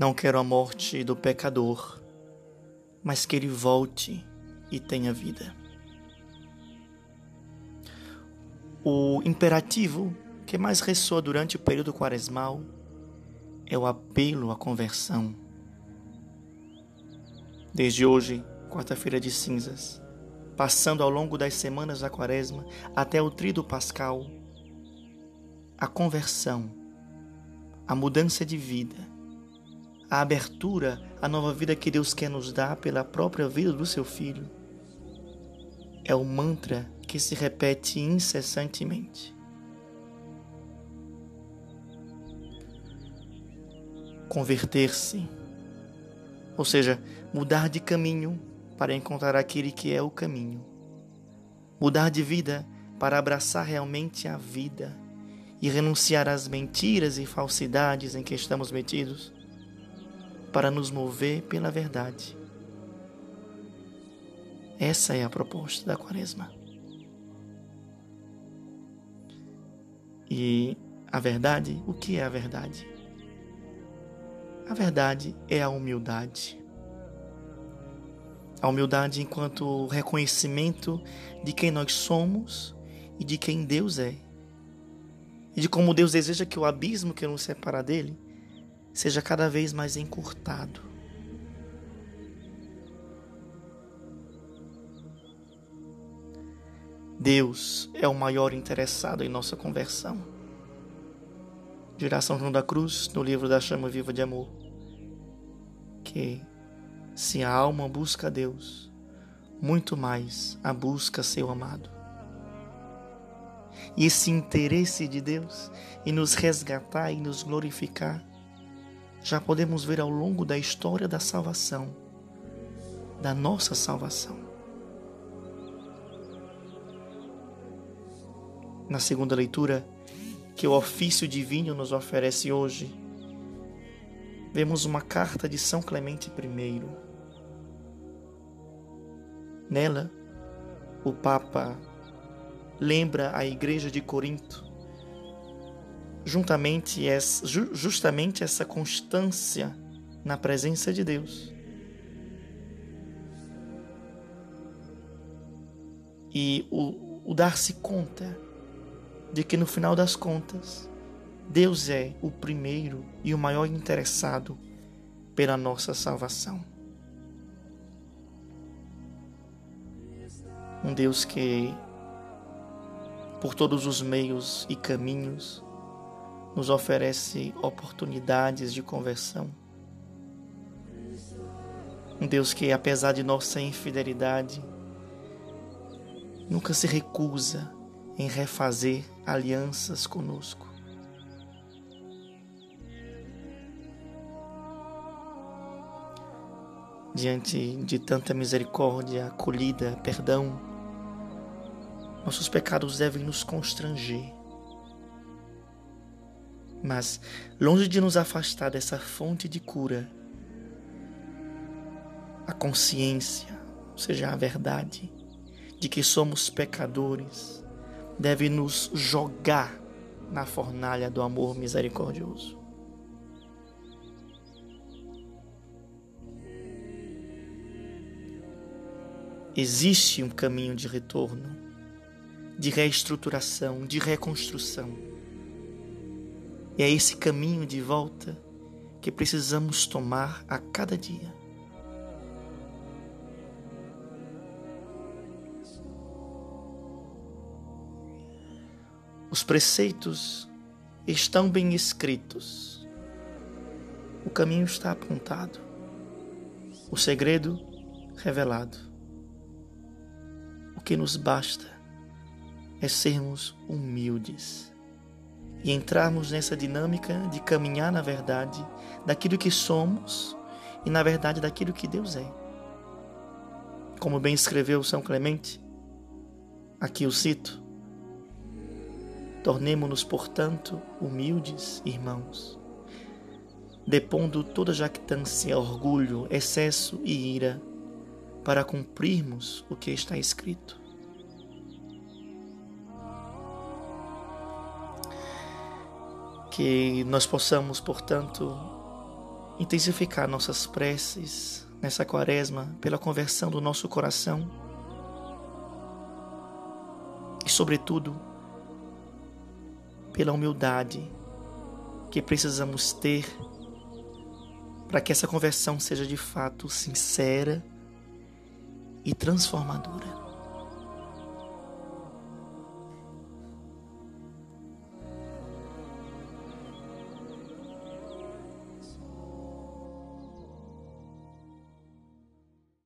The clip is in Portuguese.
Não quero a morte do pecador, mas que ele volte e tenha vida. O imperativo que mais ressoa durante o período quaresmal é o apelo à conversão. Desde hoje, quarta-feira de cinzas, passando ao longo das semanas da quaresma até o trido pascal, a conversão, a mudança de vida, a abertura à nova vida que Deus quer nos dar pela própria vida do seu Filho, é o mantra que se repete incessantemente. Converter-se, ou seja, mudar de caminho para encontrar aquele que é o caminho. Mudar de vida para abraçar realmente a vida e renunciar às mentiras e falsidades em que estamos metidos, para nos mover pela verdade. Essa é a proposta da Quaresma. E a verdade, o que é a verdade? A verdade é a humildade. A humildade enquanto reconhecimento de quem nós somos e de quem Deus é. E de como Deus deseja que o abismo que nos separa dele seja cada vez mais encurtado. Deus é o maior interessado em nossa conversão. Dirá São João da Cruz no livro da Chama Viva de Amor que, se a alma busca a Deus, muito mais a busca seu amado. E esse interesse de Deus em nos resgatar e nos glorificar, já podemos ver ao longo da história da salvação, da nossa salvação. na segunda leitura que o ofício divino nos oferece hoje, vemos uma carta de São Clemente I. Nela, o Papa lembra a Igreja de Corinto juntamente essa, justamente essa constância na presença de Deus. E o, o dar-se conta de que no final das contas, Deus é o primeiro e o maior interessado pela nossa salvação. Um Deus que, por todos os meios e caminhos, nos oferece oportunidades de conversão. Um Deus que, apesar de nossa infidelidade, nunca se recusa em refazer alianças conosco. Diante de tanta misericórdia, acolhida, perdão, nossos pecados devem nos constranger. Mas, longe de nos afastar dessa fonte de cura, a consciência, ou seja, a verdade, de que somos pecadores, deve nos jogar na fornalha do amor misericordioso. Existe um caminho de retorno, de reestruturação, de reconstrução. E é esse caminho de volta que precisamos tomar a cada dia. Os preceitos estão bem escritos. O caminho está apontado. O segredo revelado. O que nos basta é sermos humildes e entrarmos nessa dinâmica de caminhar na verdade daquilo que somos e na verdade daquilo que Deus é. Como bem escreveu São Clemente, aqui o cito: Tornemo-nos, portanto, humildes irmãos, depondo toda jactância, orgulho, excesso e ira, para cumprirmos o que está escrito. Que nós possamos, portanto, intensificar nossas preces nessa quaresma pela conversão do nosso coração e, sobretudo, pela humildade que precisamos ter para que essa conversão seja de fato sincera e transformadora.